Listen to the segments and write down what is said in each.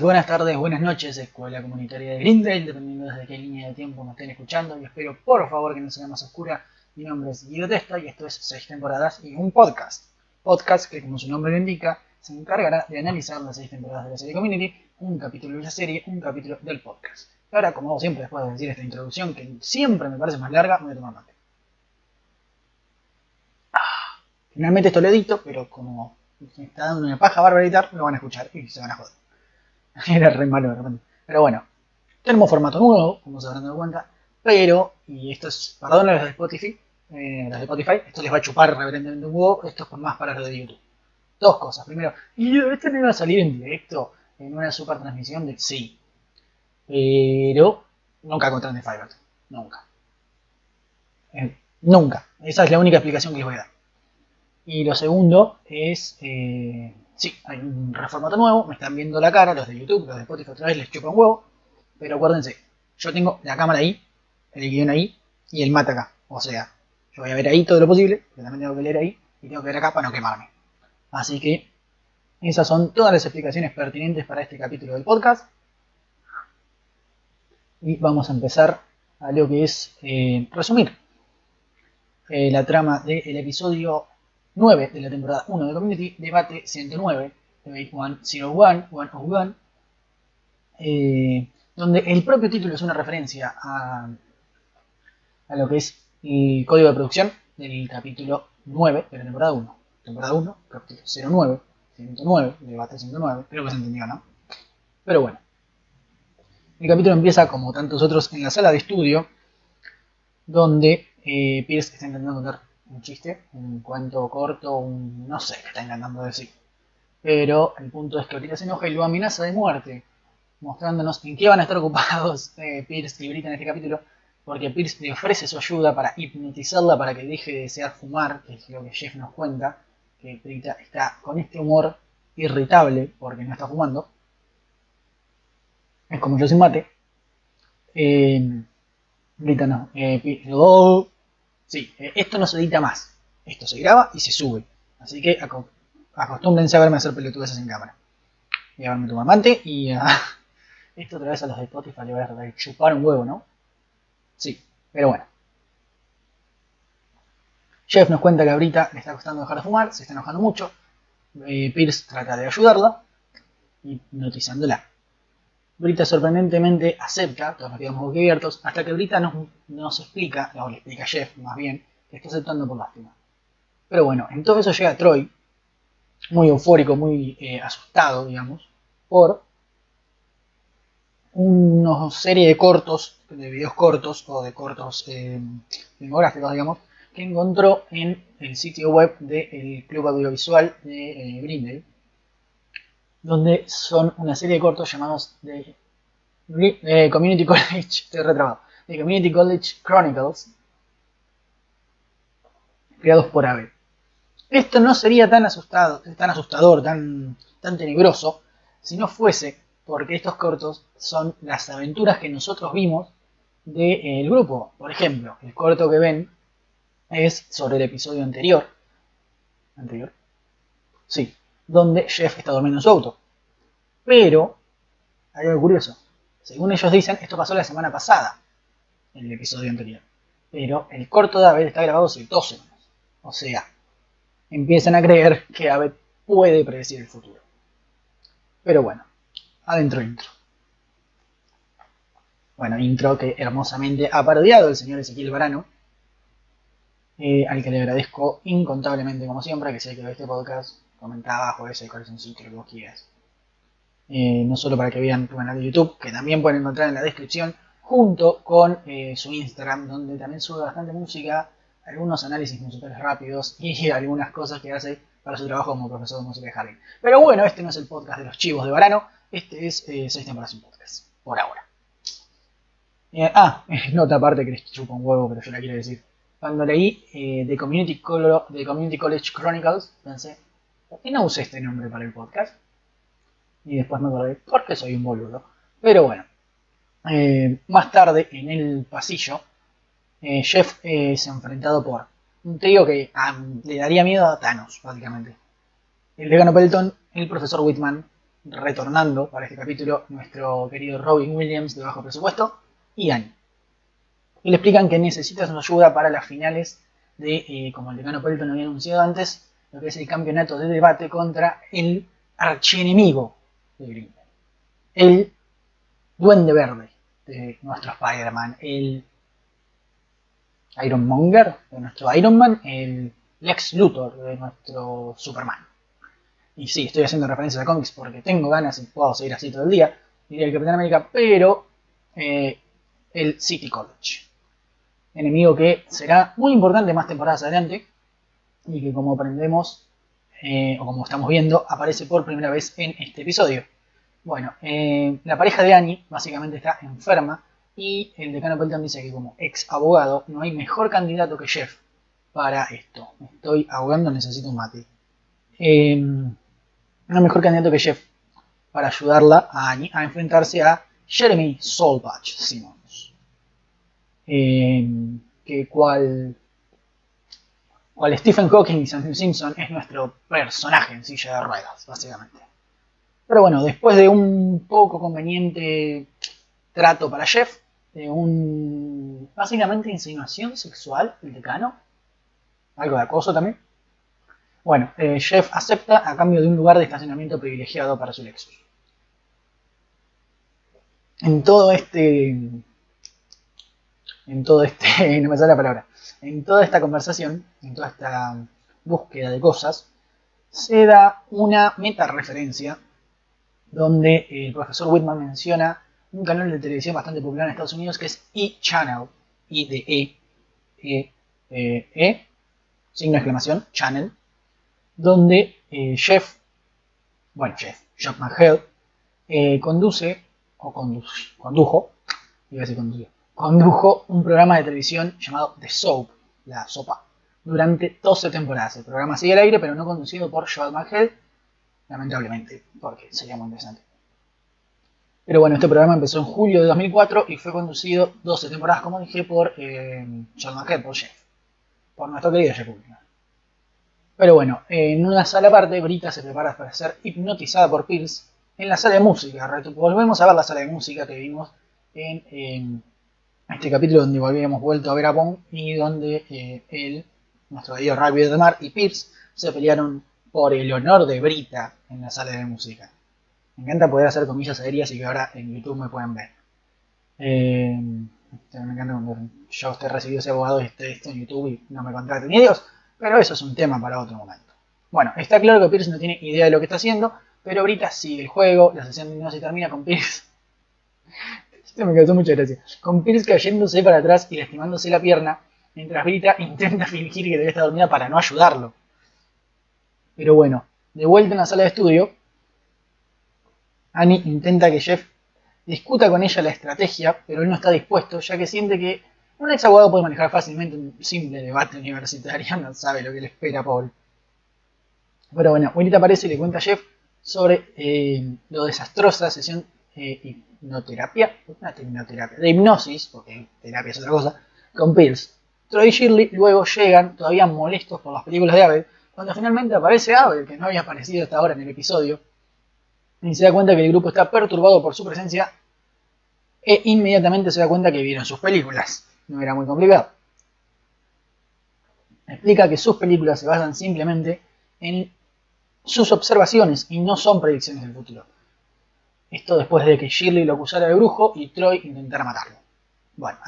Buenas tardes, buenas noches, Escuela Comunitaria de Grindel, dependiendo desde qué línea de tiempo me estén escuchando, y espero por favor que no sea más oscura. Mi nombre es Guido Testa y esto es 6 temporadas y un podcast. Podcast que, como su nombre lo indica, se encargará de analizar las 6 temporadas de la serie Community, un capítulo de la serie, un capítulo del podcast. Ahora, como hago siempre, después de decir esta introducción, que siempre me parece más larga, voy a tomar mate. Ah, finalmente esto lo edito, pero como me está dando una paja bárbara lo van a escuchar y se van a joder. Era re malo de repente. Pero bueno, tenemos formato nuevo, como se habrán dado cuenta, pero, y esto es, perdón los de Spotify, eh, de Spotify, esto les va a chupar reverentemente un huevo, esto es más para los de YouTube. Dos cosas. Primero, ¿y este no iba a salir en directo en una super transmisión de sí? Pero nunca con de Fiverr. Nunca. Eh, nunca. Esa es la única explicación que les voy a dar. Y lo segundo es, eh, sí, hay un reformato nuevo, me están viendo la cara, los de YouTube, los de Spotify otra vez les chupan huevo, pero acuérdense, yo tengo la cámara ahí, el guion ahí y el mate acá. O sea, yo voy a ver ahí todo lo posible, pero también tengo que leer ahí y tengo que ver acá para no quemarme. Así que esas son todas las explicaciones pertinentes para este capítulo del podcast. Y vamos a empezar a lo que es eh, resumir eh, la trama del episodio 9 de la temporada 1 de Community, debate 109, debate 101, 101, eh, donde el propio título es una referencia a, a lo que es el código de producción del capítulo 9 de la temporada 1. Temporada 1, capítulo 09, 109, debate 109, creo que se entendió, ¿no? Pero bueno. El capítulo empieza como tantos otros en la sala de estudio, donde eh, Pierce está intentando contar un chiste, un cuento corto, un no sé qué está intentando decir. Pero el punto es que ahorita se enoja y lo amenaza de muerte, mostrándonos en qué van a estar ocupados eh, Pierce y Brita en este capítulo, porque Pierce le ofrece su ayuda para hipnotizarla para que deje de desear fumar, que es lo que Jeff nos cuenta, que Brita está con este humor irritable porque no está fumando. Es como yo sin mate. Eh, Brita no. Eh, oh, Sí, eh, esto no se edita más. Esto se graba y se sube. Así que acostúmbrense a verme hacer pelotudas en cámara. Voy a verme tu mamante y esto otra vez a los de Spotify le voy a chupar un huevo, ¿no? Sí, pero bueno. Jeff nos cuenta que ahorita le está costando dejar de fumar, se está enojando mucho. Eh, Pierce trata de ayudarla, hipnotizándola. Brita sorprendentemente acepta, todos nos quedamos hasta que Brita nos, explica, o le explica a Jeff más bien, que está aceptando por lástima. Pero bueno, en todo eso llega Troy, muy eufórico, muy eh, asustado, digamos, por una serie de cortos, de videos cortos o de cortos eh, filmográficos, digamos, que encontró en el sitio web del Club Audiovisual de eh, donde son una serie de cortos llamados de eh, Community College, estoy retrabado, de Community College Chronicles, creados por Abe. Esto no sería tan, asustado, tan asustador, tan, tan tenebroso, si no fuese porque estos cortos son las aventuras que nosotros vimos del eh, grupo. Por ejemplo, el corto que ven es sobre el episodio anterior. ¿Anterior? Sí, donde Jeff está durmiendo en su auto. Pero, hay algo curioso. Según ellos dicen, esto pasó la semana pasada, en el episodio anterior. Pero el corto de Abed está grabado hace dos semanas. O sea, empiezan a creer que Abed puede predecir el futuro. Pero bueno, adentro intro. Bueno, intro que hermosamente ha parodiado el señor Ezequiel Barano, eh, al que le agradezco incontablemente como siempre, que sé que ve este podcast comenta abajo ese corazoncito, lo que vos quieras. Eh, no solo para que vean tu canal de YouTube, que también pueden encontrar en la descripción, junto con eh, su Instagram, donde también sube bastante música, algunos análisis musicales rápidos y algunas cosas que hace para su trabajo como profesor de música de jardín. Pero bueno, este no es el podcast de los chivos de verano, este es eh, 6 temporadas podcast, por ahora. Eh, ah, nota aparte que les chupa un huevo, pero yo la quiero decir. Cuando leí The, Community The Community College Chronicles, pensé, ¿por qué no usé este nombre para el podcast? Y después me acordé, porque soy un boludo. Pero bueno, eh, más tarde en el pasillo, eh, Jeff es enfrentado por un tío que ah, le daría miedo a Thanos, básicamente. El vegano Pelton, el profesor Whitman retornando para este capítulo nuestro querido Robin Williams de bajo presupuesto y Annie. Y le explican que necesita su ayuda para las finales de, eh, como el decano Pelton había anunciado antes, lo que es el campeonato de debate contra el archienemigo de Green el duende verde de nuestro Spider-Man, el Iron Monger de nuestro Iron Man, el Lex Luthor de nuestro Superman. Y sí, estoy haciendo referencia a cómics porque tengo ganas y puedo seguir así todo el día, diría el Capitán América, pero eh, el City College. Enemigo que será muy importante más temporadas adelante y que como aprendemos, eh, o como estamos viendo, aparece por primera vez en este episodio. Bueno, eh, la pareja de Annie básicamente está enferma y el decano Pelton dice que como ex abogado no hay mejor candidato que Jeff para esto. Me estoy ahogando, necesito un mate. Eh, no hay mejor candidato que Jeff para ayudarla a Annie a enfrentarse a Jeremy Soulpatch Simmons. Eh, que cual, cual Stephen Hawking y Simpson es nuestro personaje en silla de ruedas, básicamente. Pero bueno, después de un poco conveniente trato para Jeff, de un básicamente insinuación sexual del decano, algo de acoso también. Bueno, eh, Jeff acepta a cambio de un lugar de estacionamiento privilegiado para su Lexus. En todo este. En todo este. No me sale la palabra. En toda esta conversación, en toda esta búsqueda de cosas, se da una meta referencia donde el profesor Whitman menciona un canal de televisión bastante popular en Estados Unidos que es E-Channel, I de E, E, E, E, signo de exclamación, Channel, donde eh, Jeff, bueno, Jeff, Jeff McHale, eh, conduce, o condujo, iba a decir condujo, condujo un programa de televisión llamado The Soap, la sopa, durante 12 temporadas. El programa sigue al aire, pero no conducido por Joel McHale, lamentablemente, porque sería muy interesante. Pero bueno, este programa empezó en julio de 2004 y fue conducido 12 temporadas, como dije, por eh, John por Jeff, por nuestro querido Jeff Pero bueno, en una sala aparte, Brita se prepara para ser hipnotizada por Pierce en la sala de música. Volvemos a ver la sala de música que vimos en, este capítulo donde habíamos vuelto a ver a Bond y donde eh, él, nuestro querido Rugby de Mar y Pierce se pelearon por el honor de Brita en la sala de música. Me encanta poder hacer comillas aéreas y que ahora en YouTube me pueden ver. Eh, me encanta cuando yo esté recibido ese abogado y esté esto en YouTube y no me contraten ni Dios, pero eso es un tema para otro momento. Bueno, está claro que Pierce no tiene idea de lo que está haciendo, pero Brita sigue el juego, la sesión no se termina con Pierce. Esto me causó. Con Pierce cayéndose para atrás y lastimándose la pierna, mientras Brita intenta fingir que debe estar dormida para no ayudarlo. Pero bueno, de vuelta en la sala de estudio, Annie intenta que Jeff discuta con ella la estrategia, pero él no está dispuesto, ya que siente que un ex abogado puede manejar fácilmente un simple debate universitario, no sabe lo que le espera a Paul. Pero bueno, Winita aparece y le cuenta a Jeff sobre eh, lo desastrosa sesión eh, hipnoterapia, hipnoterapia, de hipnosis, porque terapia es otra cosa, con Pierce. Troy y Shirley luego llegan, todavía molestos por las películas de Abel, cuando finalmente aparece Abel, que no había aparecido hasta ahora en el episodio, y se da cuenta que el grupo está perturbado por su presencia, e inmediatamente se da cuenta que vieron sus películas. No era muy complicado. Explica que sus películas se basan simplemente en sus observaciones y no son predicciones del futuro. Esto después de que Shirley lo acusara de brujo y Troy intentara matarlo. Bueno,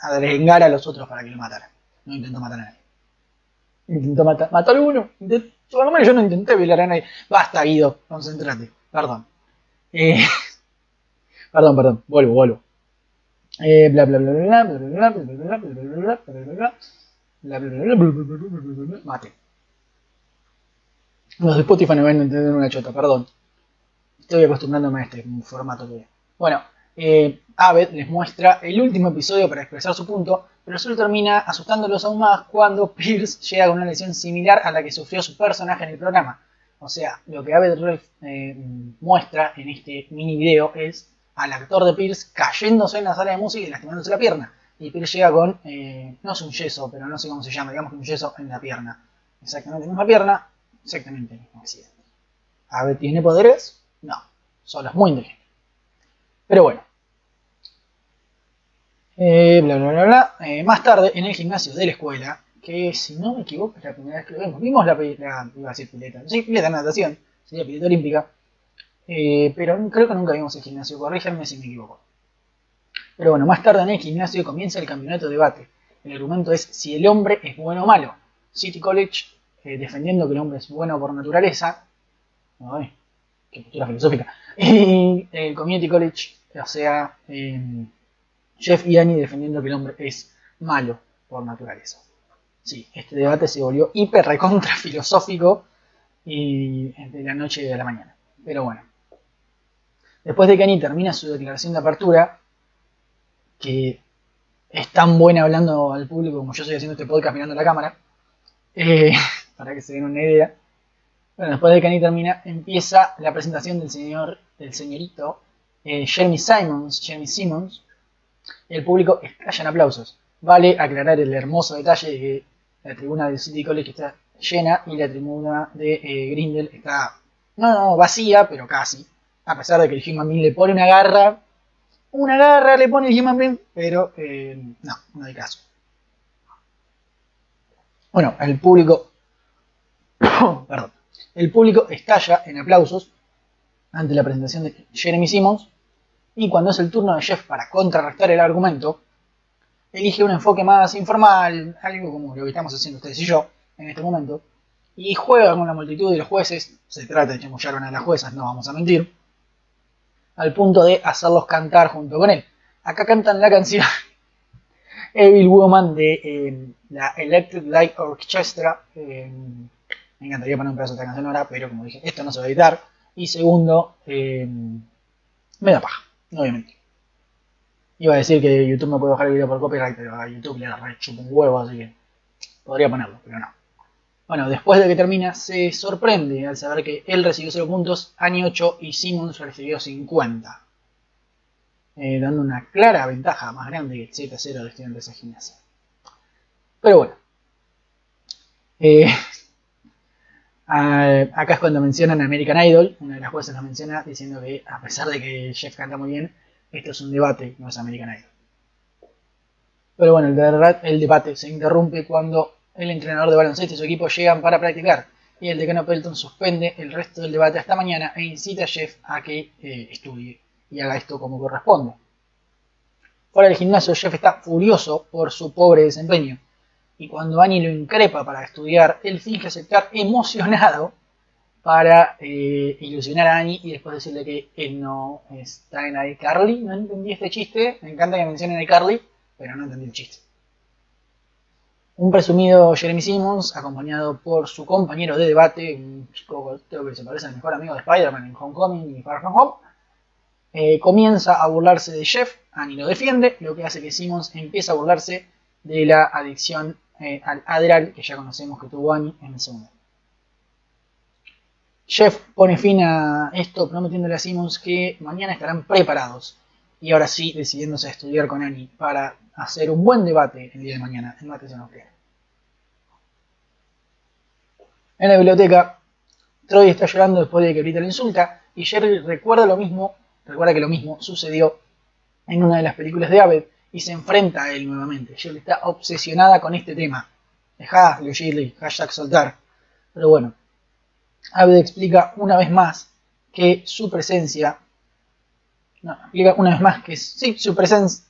a, a los otros para que lo mataran. No intentó matar a nadie. Intentó matar. ¿Mató a alguno? Por lo menos yo no intenté violar a nadie. Basta, Guido, concéntrate. Perdón. Eh, perdón, perdón. Vuelvo, vuelvo. Eh, bla bla bla bla bla bla bla bla bla bla bla bla bla bla bla Mate. Los de Spotify no van a entender una chota, perdón. Estoy acostumbrándome a este formato que. Bueno, eh, Abed les muestra el último episodio para expresar su punto, pero solo termina asustándolos aún más cuando Pierce llega con una lesión similar a la que sufrió su personaje en el programa. O sea, lo que Abed Rolf eh, muestra en este mini video es al actor de Pierce cayéndose en la sala de música y lastimándose la pierna. Y Pierce llega con, eh, no es un yeso, pero no sé cómo se llama, digamos que un yeso en la pierna. Exactamente la misma pierna, exactamente el mismo accidente. ¿Abed tiene poderes? No. Solo es muy inteligente. Pero bueno. Eh, bla, bla, bla, bla. Eh, más tarde, en el gimnasio de la escuela, que si no me equivoco es la primera vez que lo vemos, vimos la, la iba a decir pileta, sí, pileta de natación, sería pileta olímpica, eh, pero creo que nunca vimos el gimnasio, corríjanme si me equivoco. Pero bueno, más tarde en el gimnasio comienza el campeonato de debate. El argumento es si el hombre es bueno o malo. City College, defendiendo que el hombre es bueno por naturaleza, postura filosófica, y el Community College, o sea, eh, Jeff y Annie defendiendo que el hombre es malo por naturaleza. Sí, este debate se volvió hiper recontra filosófico y de la noche a la mañana. Pero bueno. Después de que Annie termina su declaración de apertura, que es tan buena hablando al público como yo estoy haciendo este podcast mirando la cámara, eh, para que se den una idea. Bueno, después de que Annie termina, empieza la presentación del señor, del señorito eh, Jeremy Simons, Jeremy Simmons, el público estalla en aplausos. Vale aclarar el hermoso detalle de que la tribuna del City College está llena y la tribuna de eh, Grindel está, no, no, vacía, pero casi. A pesar de que el Human le pone una garra, una garra le pone el Human pero eh, no, no hay caso. Bueno, el público, perdón, el público estalla en aplausos ante la presentación de Jeremy Simmons y cuando es el turno de Jeff para contrarrestar el argumento, elige un enfoque más informal, algo como lo que estamos haciendo ustedes y yo en este momento, y juega con la multitud de los jueces, se trata de chamullar a las juezas, no vamos a mentir, al punto de hacerlos cantar junto con él. Acá cantan la canción Evil Woman de eh, la Electric Light Orchestra. Eh, me encantaría poner un pedazo de esta canción ahora, pero como dije, esto no se va a editar. Y segundo, eh, me da paja obviamente. Iba a decir que YouTube me puede bajar el video por copyright, pero a YouTube le chupa un huevo, así que podría ponerlo, pero no. Bueno, después de que termina, se sorprende al saber que él recibió 0 puntos, Ani 8 y Simmons recibió 50. Eh, dando una clara ventaja más grande que el 7-0 de estudiantes de gimnasia. Pero bueno. Eh, Ah, acá es cuando mencionan American Idol, una de las jueces lo menciona diciendo que a pesar de que Jeff canta muy bien, esto es un debate, no es American Idol. Pero bueno, el, el debate se interrumpe cuando el entrenador de baloncesto y su equipo llegan para practicar y el decano Pelton suspende el resto del debate hasta mañana e incita a Jeff a que eh, estudie y haga esto como corresponde. Fuera del gimnasio, Jeff está furioso por su pobre desempeño y cuando Annie lo increpa para estudiar, él finge aceptar emocionado para eh, ilusionar a Annie y después decirle que él no está en iCarly. No entendí este chiste, me encanta que mencionen iCarly, pero no entendí el chiste. Un presumido Jeremy Simmons, acompañado por su compañero de debate, un chico que se parece al mejor amigo de Spider-Man en Homecoming y Far From Home, eh, comienza a burlarse de Jeff, Annie lo defiende, lo que hace que Simmons empiece a burlarse de la adicción eh, al Adderall que ya conocemos que tuvo Annie en el segundo. Jeff pone fin a esto prometiéndole a Simmons que mañana estarán preparados y ahora sí decidiéndose a estudiar con Annie para hacer un buen debate el día de mañana en materia nuclear. En la biblioteca, Troy está llorando después de que Brita le insulta y Jerry recuerda lo mismo, recuerda que lo mismo sucedió en una de las películas de Abed y se enfrenta a él nuevamente. Shirley está obsesionada con este tema. Dejadlo, Shirley, hashtag soltar. Pero bueno, Abed explica una vez más que su presencia, no, explica una vez más que sí, su presencia,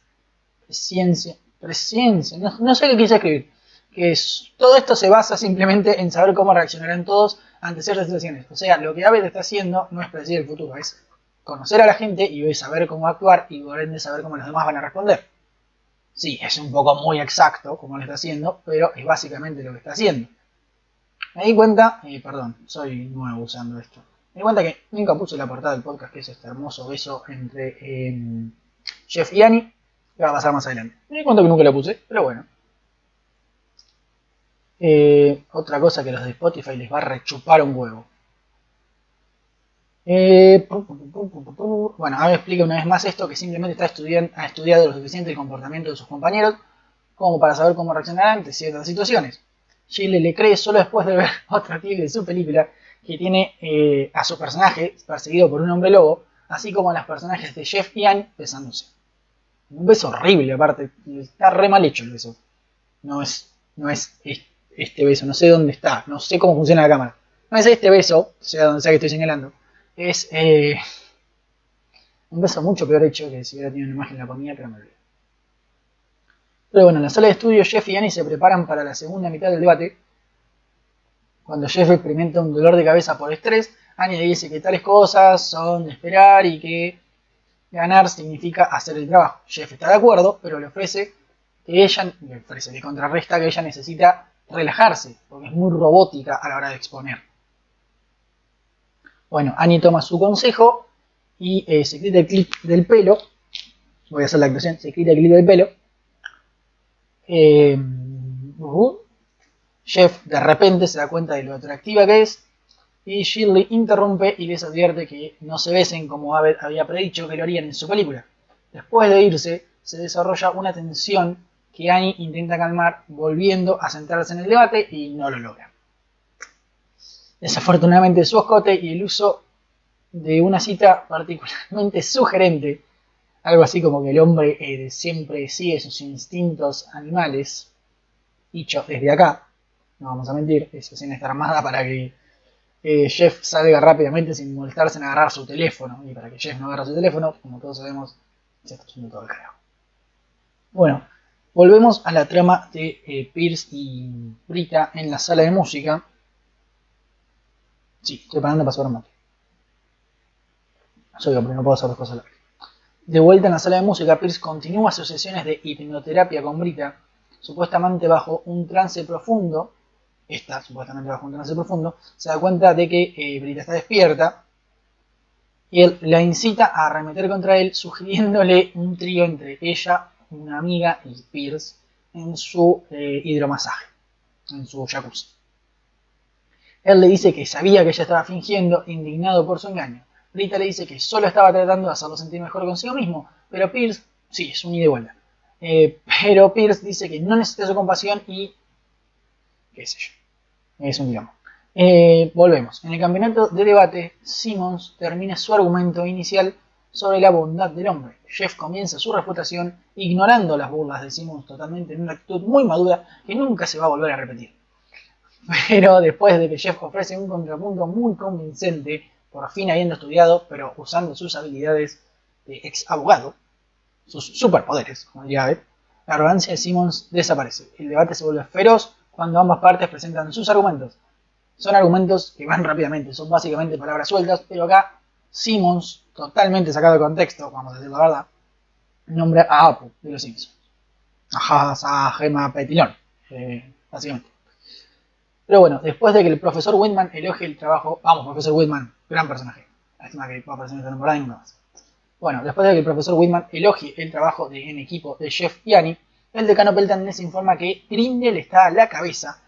presencia, presencia, no, no sé qué quise escribir, que todo esto se basa simplemente en saber cómo reaccionarán todos ante ciertas situaciones. O sea, lo que Abed está haciendo no es predecir el futuro, es conocer a la gente y saber cómo actuar y por ende saber cómo los demás van a responder. Sí, es un poco muy exacto como lo está haciendo, pero es básicamente lo que está haciendo. Me di cuenta, eh, perdón, soy nuevo usando esto. Me di cuenta que nunca puse la portada del podcast, que es este hermoso beso entre em, Jeff y Annie, que va a pasar más adelante. Me di cuenta que nunca la puse, pero bueno. Eh, otra cosa que los de Spotify les va a rechupar un huevo. Eh, bueno, ahora explica una vez más esto, que simplemente está estudiando, ha estudiado lo suficiente el comportamiento de sus compañeros como para saber cómo reaccionar ante ciertas situaciones. Chile le cree solo después de ver otra clip de su película que tiene eh, a su personaje perseguido por un hombre lobo, así como a los personajes de Jeff y Annie besándose. Un beso horrible, aparte. Está re mal hecho el beso. No es, no es este beso, no sé dónde está, no sé cómo funciona la cámara. No es este beso, sea donde sea que estoy señalando. Es eh, un beso mucho peor hecho que si hubiera tenido una imagen la ponía, pero me olvidé. Pero bueno, en la sala de estudio, Jeff y Annie se preparan para la segunda mitad del debate. Cuando Jeff experimenta un dolor de cabeza por estrés, Annie le dice que tales cosas son de esperar y que ganar significa hacer el trabajo. Jeff está de acuerdo, pero le ofrece que ella, le contrarresta que ella necesita relajarse, porque es muy robótica a la hora de exponer. Bueno, Annie toma su consejo y eh, se quita el clip del pelo. Voy a hacer la actuación, se quita el clip del pelo. Eh, Jeff de repente se da cuenta de lo atractiva que es y Shirley interrumpe y les advierte que no se besen como había predicho que lo harían en su película. Después de irse, se desarrolla una tensión que Annie intenta calmar volviendo a centrarse en el debate y no lo logra. Desafortunadamente su escote y el uso de una cita particularmente sugerente, algo así como que el hombre eh, siempre sigue sus instintos animales, dicho desde acá, no vamos a mentir, esa escena está armada para que eh, Jeff salga rápidamente sin molestarse en agarrar su teléfono, y para que Jeff no agarre su teléfono, como todos sabemos, se está haciendo todo el carajo. Bueno, volvemos a la trama de eh, Pierce y Brita en la sala de música, Sí, estoy parando para subir mate. Soy pero no puedo hacer dos cosas a la vez. De vuelta en la sala de música, Pierce continúa sus sesiones de hipnoterapia con Brita, supuestamente bajo un trance profundo. Está supuestamente bajo un trance profundo. Se da cuenta de que eh, Brita está despierta y él la incita a arremeter contra él, sugiriéndole un trío entre ella, una amiga y Pierce en su eh, hidromasaje, en su jacuzzi. Él le dice que sabía que ella estaba fingiendo, indignado por su engaño. Rita le dice que solo estaba tratando de hacerlo sentir mejor consigo mismo, pero Pierce, sí, es un ida. Eh, pero Pierce dice que no necesita su compasión y... qué sé yo. Es un digamos. Eh, volvemos. En el campeonato de debate, Simmons termina su argumento inicial sobre la bondad del hombre. Jeff comienza su refutación ignorando las burlas de Simmons totalmente en una actitud muy madura que nunca se va a volver a repetir. Pero después de que Jeff ofrece un contrapunto muy convincente, por fin habiendo estudiado, pero usando sus habilidades de ex abogado, sus superpoderes, como diría Beth, la arrogancia de Simmons desaparece. El debate se vuelve feroz cuando ambas partes presentan sus argumentos. Son argumentos que van rápidamente, son básicamente palabras sueltas, pero acá Simmons, totalmente sacado de contexto, vamos a decir la verdad, nombra a Apu de los Simpsons. A, a Gemma Petilón, eh, básicamente. Pero bueno, después de que el profesor Whitman elogie el trabajo, vamos, profesor Whitman, gran personaje, lástima que va a aparecer en esta temporada y más. Bueno, después de que el profesor Whitman elogie el trabajo de, en equipo de Jeff y el decano Pelton les informa que Grindel está a la cabeza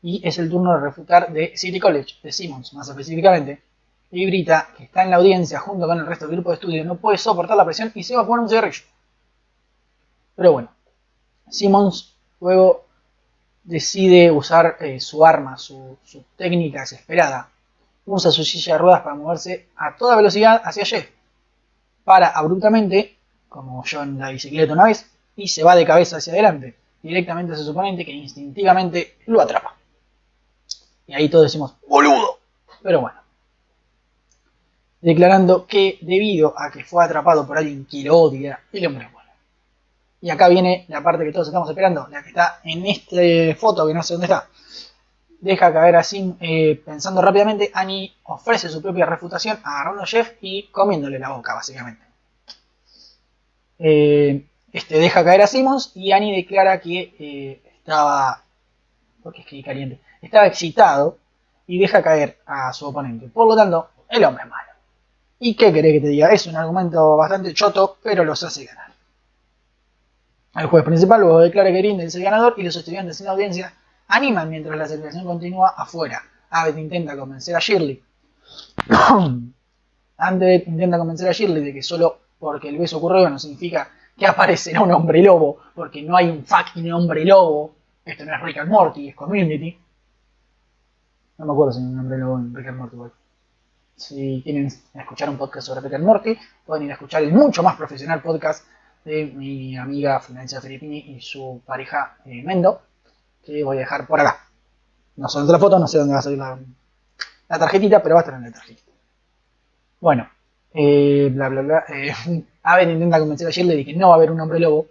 y es el turno de refutar de City College, de Simmons más específicamente. Y Brita, que está en la audiencia junto con el resto del grupo de estudio, no puede soportar la presión y se va a poner un cigarrillo. Pero bueno, Simmons luego decide usar eh, su arma, su, técnica desesperada. Usa su silla de ruedas para moverse a toda velocidad hacia Jeff. Para abruptamente, como yo en la bicicleta una vez, y se va de cabeza hacia adelante, directamente hacia su oponente que instintivamente lo atrapa. Y ahí todos decimos, boludo. Pero bueno. Declarando que debido a que fue atrapado por alguien que lo odia, el hombre y acá viene la parte que todos estamos esperando, la que está en esta foto, que no sé dónde está. Deja caer así, eh, pensando rápidamente, Annie ofrece su propia refutación agarrando a Jeff y comiéndole la boca, básicamente. Eh, este deja caer a Simmons y Annie declara que eh, estaba. porque es que caliente. Estaba excitado y deja caer a su oponente. Por lo tanto, el hombre es malo. ¿Y qué querés que te diga? Es un argumento bastante choto, pero los hace ganar. El juez principal luego declara que Grindel es el ganador y los estudiantes en la audiencia animan mientras la celebración continúa afuera. Abbott intenta convencer a Shirley. Antes intenta convencer a Shirley de que solo porque el beso ocurrió no significa que aparecerá un hombre lobo, porque no hay un fucking hombre lobo. Esto no es Rick and Morty, es Community. No me acuerdo si hay un hombre lobo en Rick and Morty. Si quieren escuchar un podcast sobre Peter Morty, pueden ir a escuchar el mucho más profesional podcast de mi amiga Florencia Filippini y su pareja eh, Mendo, que voy a dejar por acá. No son la foto, no sé dónde va a salir la, tarjetita, pero va a estar en la tarjetita. Bueno, eh, bla bla bla. Eh, Aben intenta convencer a Shirley de que no va a haber un hombre lobo.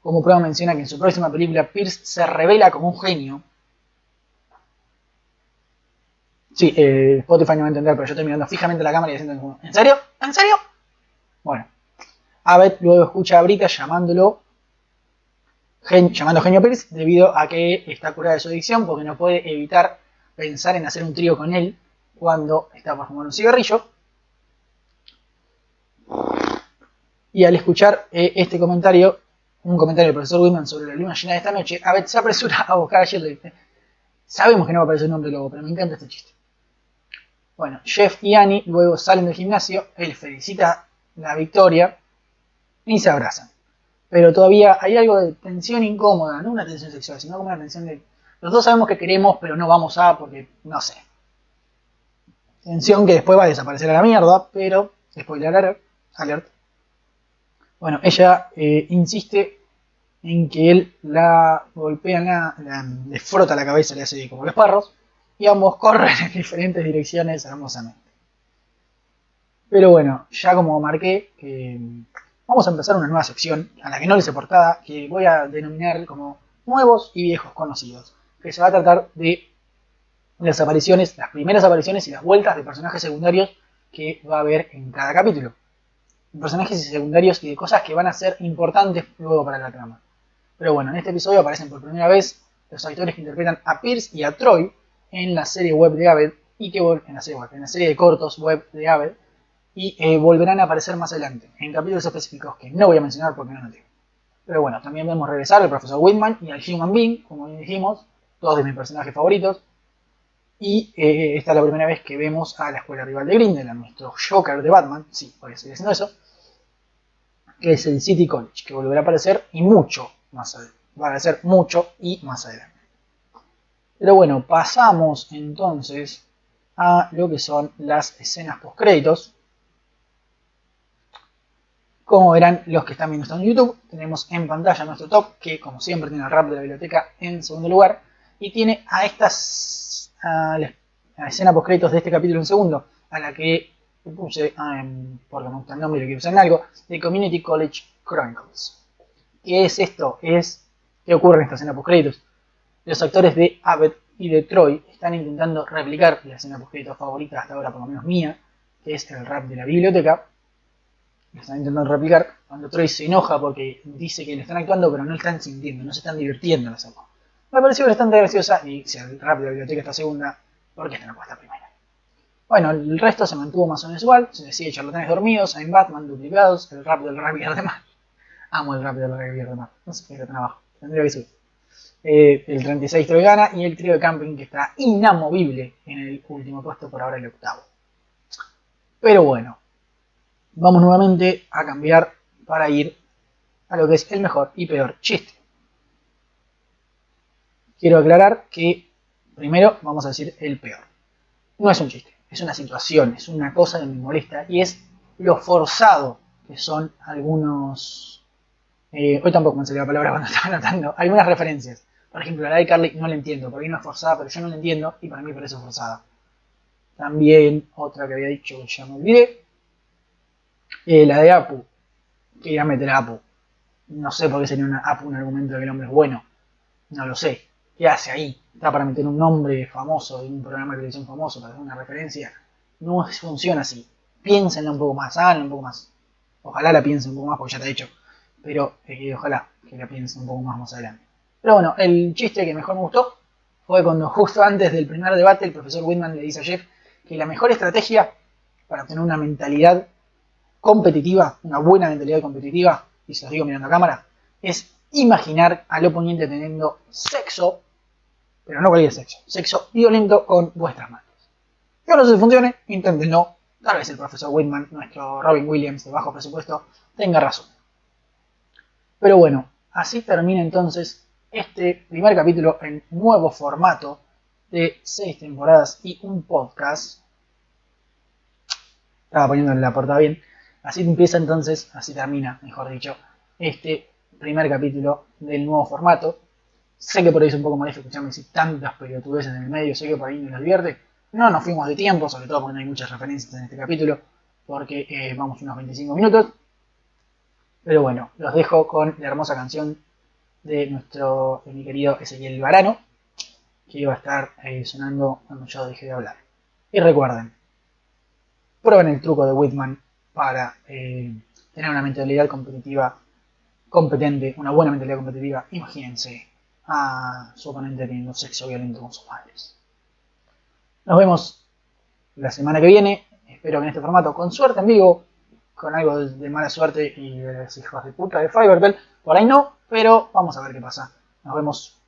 Como prueba menciona que en su próxima película Pierce se revela como un genio. Sí, eh, Spotify no va a entender, pero yo estoy mirando fijamente la cámara y diciendo, ¿en serio? ¿En serio? Bueno, Abed luego escucha a Brita llamándolo llamando Genio Pierce debido a que está curada de su adicción porque no puede evitar pensar en hacer un trío con él cuando está por fumar un cigarrillo. Y al escuchar eh, este comentario, un comentario del profesor Whitman sobre la luna llena de esta noche, Abed se apresura a buscar a Shirley. Sabemos que no va a aparecer un hombre lobo, pero me encanta este chiste. Bueno, Jeff y Annie luego salen del gimnasio, él felicita la victoria y se abrazan. Pero todavía hay algo de tensión incómoda, no una tensión sexual, sino como una tensión de... Los dos sabemos que queremos, pero no vamos a, porque no sé. Tensión que después va a desaparecer a la mierda, pero... Spoiler alert. Bueno, ella eh, insiste en que él la golpea, la, le frota la cabeza, le hace como los perros, y ambos corren en diferentes direcciones hermosamente. Pero bueno, ya como marqué, que vamos a empezar una nueva sección a la que no les he portada, que voy a denominar como nuevos y viejos conocidos, que se va a tratar de las apariciones, las primeras apariciones y las vueltas de personajes secundarios que va a haber en cada capítulo. Personajes secundarios y de cosas que van a ser importantes luego para la trama. Pero bueno, en este episodio aparecen por primera vez los actores que interpretan a Pierce y a Troy en la serie web de Aved y que en la serie web, en la serie de cortos web de Aved y eh, volverán a aparecer más adelante, en capítulos específicos que no voy a mencionar porque no lo tengo. Pero bueno, también vemos regresar al profesor Whitman y al Human Being, como dijimos, dos de mis personajes favoritos. Y eh, esta es la primera vez que vemos a la escuela rival de Grindel, a nuestro Joker de Batman, sí, voy a seguir haciendo eso, que es el City College, que volverá a aparecer y mucho más adelante. Va a aparecer mucho y más adelante. Pero bueno, pasamos entonces a lo que son las escenas post créditos como verán los que están viendo esto en YouTube, tenemos en pantalla nuestro top, que como siempre tiene el rap de la biblioteca en segundo lugar, y tiene a estas, a la, escena post de este capítulo en segundo, a la que puse, um, porque me gusta el nombre y lo quiero usar en algo, de Community College Chronicles. ¿Qué es esto? Es, ¿qué ocurre en esta escena post? Los actores de Abed y de Troy están intentando replicar la escena post favorita hasta ahora, por lo menos mía, que es el rap de la biblioteca, lo están intentando replicar, cuando Troy se enoja porque dice que le están actuando, pero no están sintiendo, no se están divirtiendo en hacerlo. Me pareció bastante graciosa y rap de la biblioteca está segunda, ¿por qué esta no puesta primera? Bueno, el resto se mantuvo más o menos igual, se decía charlatanes dormidos, en Batman duplicados, el rap del rap de mar. Amo el rap del rap de mar, no sé qué está tan abajo, tendría que subir. Eh, el 36 Troy gana y el trío de camping que está inamovible en el último puesto, por ahora el octavo. Pero bueno, vamos nuevamente a cambiar para ir a lo que es el mejor y peor chiste. Quiero aclarar que primero vamos a decir el peor. No es un chiste, es una situación, es una cosa que me molesta y es lo forzado que son algunos... Eh, hoy tampoco me salió la palabra cuando estaba anotando. Algunas referencias. Por ejemplo, la de Carly no la entiendo, porque no es forzada, pero yo no la entiendo y para mí parece forzada. También otra que había dicho ya me olvidé, eh, la de Apu, que iba a meter a Apu. No sé por qué sería Apu un argumento de que el hombre es bueno. No lo sé. ¿Qué hace ahí? Está para meter un nombre famoso de un programa de televisión famoso para hacer una referencia. No funciona así. Piénsenla un poco más, háganla un poco más. Ojalá la piensen un poco más porque ya está hecho. Pero eh, ojalá que la piensen un poco más más adelante. Pero bueno, el chiste que mejor me gustó fue cuando justo antes del primer debate el profesor Whitman le dice a Jeff que la mejor estrategia para tener una mentalidad competitiva, una buena mentalidad competitiva, y se los digo mirando a cámara, es imaginar al oponente teniendo sexo, pero no cualquier sexo, sexo violento con vuestras manos. Yo no si funcione, inténtenlo. Tal vez el profesor Whitman, nuestro Robin Williams de bajo presupuesto, tenga razón. Pero bueno, así termina entonces este primer capítulo en nuevo formato de seis temporadas y un podcast estaba poniendo la portada bien. Así empieza entonces, así termina, mejor dicho, este primer capítulo del nuevo formato. Sé que por ahí es un poco molesto escucharme decir tantas pelotudeces en el medio, sé que por ahí no nos divierte. No nos fuimos de tiempo, sobre todo porque no hay muchas referencias en este capítulo, porque eh, vamos unos 25 minutos. Pero bueno, los dejo con la hermosa canción de nuestro, de mi querido Ezequiel Varano, que iba a estar eh, sonando cuando yo dejé de hablar. Y recuerden, prueben el truco de Whitman para eh, tener una mentalidad competitiva competente, una buena mentalidad competitiva. Imagínense a su oponente teniendo sexo violento con sus padres. Nos vemos la semana que viene. Espero que en este formato, con suerte en vivo, con algo de, mala suerte y de los hijos de puta de Fivertel. Por ahí no, pero vamos a ver qué pasa. Nos vemos